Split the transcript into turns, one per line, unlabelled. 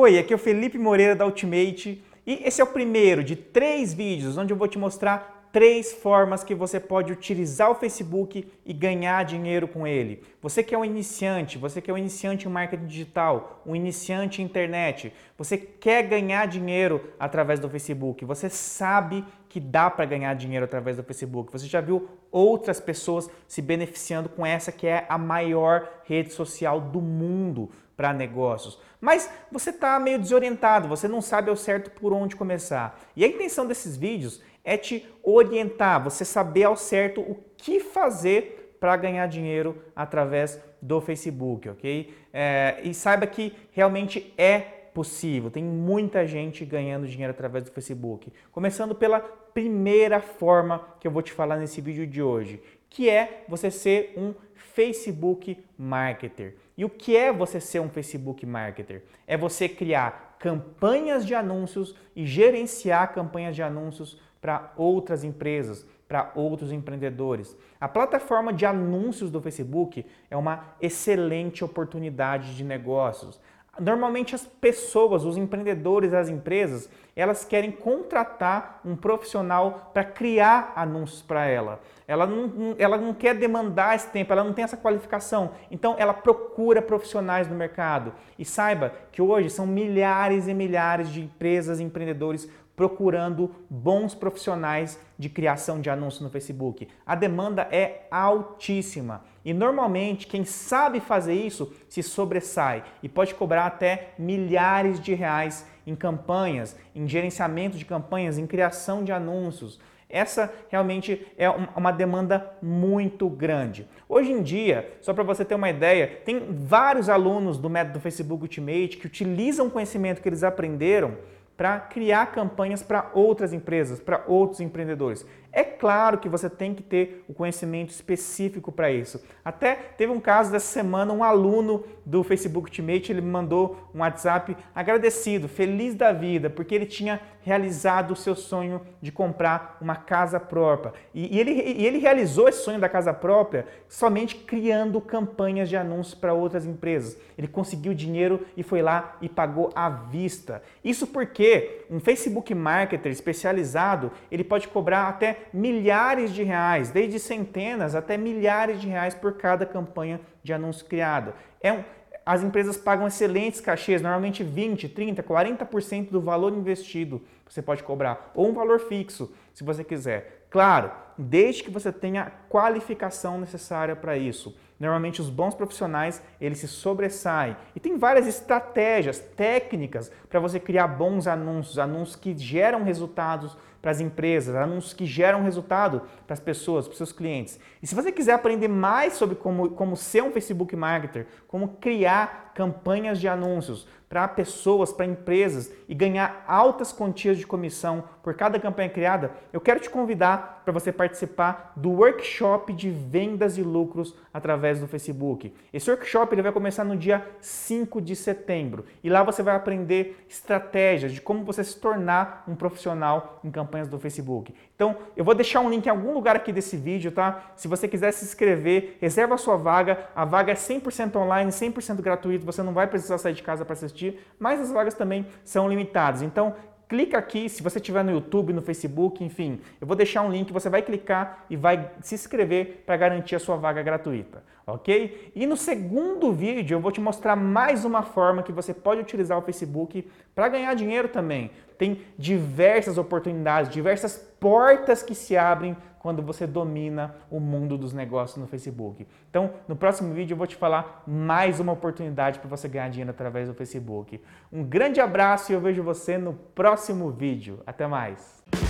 Oi, aqui é o Felipe Moreira da Ultimate e esse é o primeiro de três vídeos onde eu vou te mostrar três formas que você pode utilizar o Facebook e ganhar dinheiro com ele. Você que é um iniciante, você que é um iniciante em marketing digital, um iniciante em internet, você quer ganhar dinheiro através do Facebook, você sabe que dá para ganhar dinheiro através do Facebook. Você já viu outras pessoas se beneficiando com essa que é a maior rede social do mundo para negócios. Mas você está meio desorientado, você não sabe ao certo por onde começar. E a intenção desses vídeos é te orientar, você saber ao certo o que fazer para ganhar dinheiro através do Facebook, ok? É, e saiba que realmente é possível, tem muita gente ganhando dinheiro através do Facebook. Começando pela primeira forma que eu vou te falar nesse vídeo de hoje, que é você ser um Facebook Marketer. E o que é você ser um Facebook Marketer? É você criar campanhas de anúncios e gerenciar campanhas de anúncios para outras empresas, para outros empreendedores. A plataforma de anúncios do Facebook é uma excelente oportunidade de negócios. Normalmente as pessoas, os empreendedores, as empresas, elas querem contratar um profissional para criar anúncios para ela. Ela não, ela não quer demandar esse tempo, ela não tem essa qualificação. Então ela procura profissionais no mercado. E saiba que hoje são milhares e milhares de empresas e empreendedores procurando bons profissionais de criação de anúncios no Facebook. A demanda é altíssima e normalmente quem sabe fazer isso se sobressai e pode cobrar até milhares de reais em campanhas, em gerenciamento de campanhas, em criação de anúncios. Essa realmente é uma demanda muito grande. Hoje em dia, só para você ter uma ideia, tem vários alunos do método Facebook Ultimate que utilizam o conhecimento que eles aprenderam para criar campanhas para outras empresas, para outros empreendedores. É claro que você tem que ter o conhecimento específico para isso. Até teve um caso dessa semana, um aluno do Facebook Ultimate, ele me mandou um WhatsApp agradecido, feliz da vida, porque ele tinha realizado o seu sonho de comprar uma casa própria. E, e ele, e ele realizou esse sonho da casa própria somente criando campanhas de anúncios para outras empresas. Ele conseguiu dinheiro e foi lá e pagou à vista. Isso porque um Facebook Marketer especializado, ele pode cobrar até milhares de reais, desde centenas até milhares de reais por cada campanha de anúncio criada. É um, as empresas pagam excelentes cachês, normalmente 20, 30, 40% do valor investido você pode cobrar, ou um valor fixo, se você quiser. Claro, desde que você tenha a qualificação necessária para isso. Normalmente os bons profissionais, eles se sobressaem. E tem várias estratégias, técnicas para você criar bons anúncios, anúncios que geram resultados para as empresas, anúncios que geram resultado para as pessoas, para os seus clientes. E se você quiser aprender mais sobre como, como ser um Facebook Marketer, como criar campanhas de anúncios para pessoas, para empresas e ganhar altas quantias de comissão por cada campanha criada, eu quero te convidar para você participar do workshop de vendas e lucros através do Facebook. Esse workshop ele vai começar no dia 5 de setembro e lá você vai aprender estratégias de como você se tornar um profissional em campanhas do Facebook. Então, eu vou deixar um link em algum lugar aqui desse vídeo, tá? Se você quiser se inscrever, reserva a sua vaga. A vaga é 100% online, 100% gratuito, você não vai precisar sair de casa para assistir, mas as vagas também são limitadas. Então, clica aqui, se você estiver no YouTube, no Facebook, enfim, eu vou deixar um link, você vai clicar e vai se inscrever para garantir a sua vaga gratuita, ok? E no segundo vídeo eu vou te mostrar mais uma forma que você pode utilizar o Facebook para ganhar dinheiro também. Tem diversas oportunidades, diversas portas que se abrem quando você domina o mundo dos negócios no Facebook. Então, no próximo vídeo eu vou te falar mais uma oportunidade para você ganhar dinheiro através do Facebook. Um grande abraço e eu vejo você no próximo vídeo. Até mais!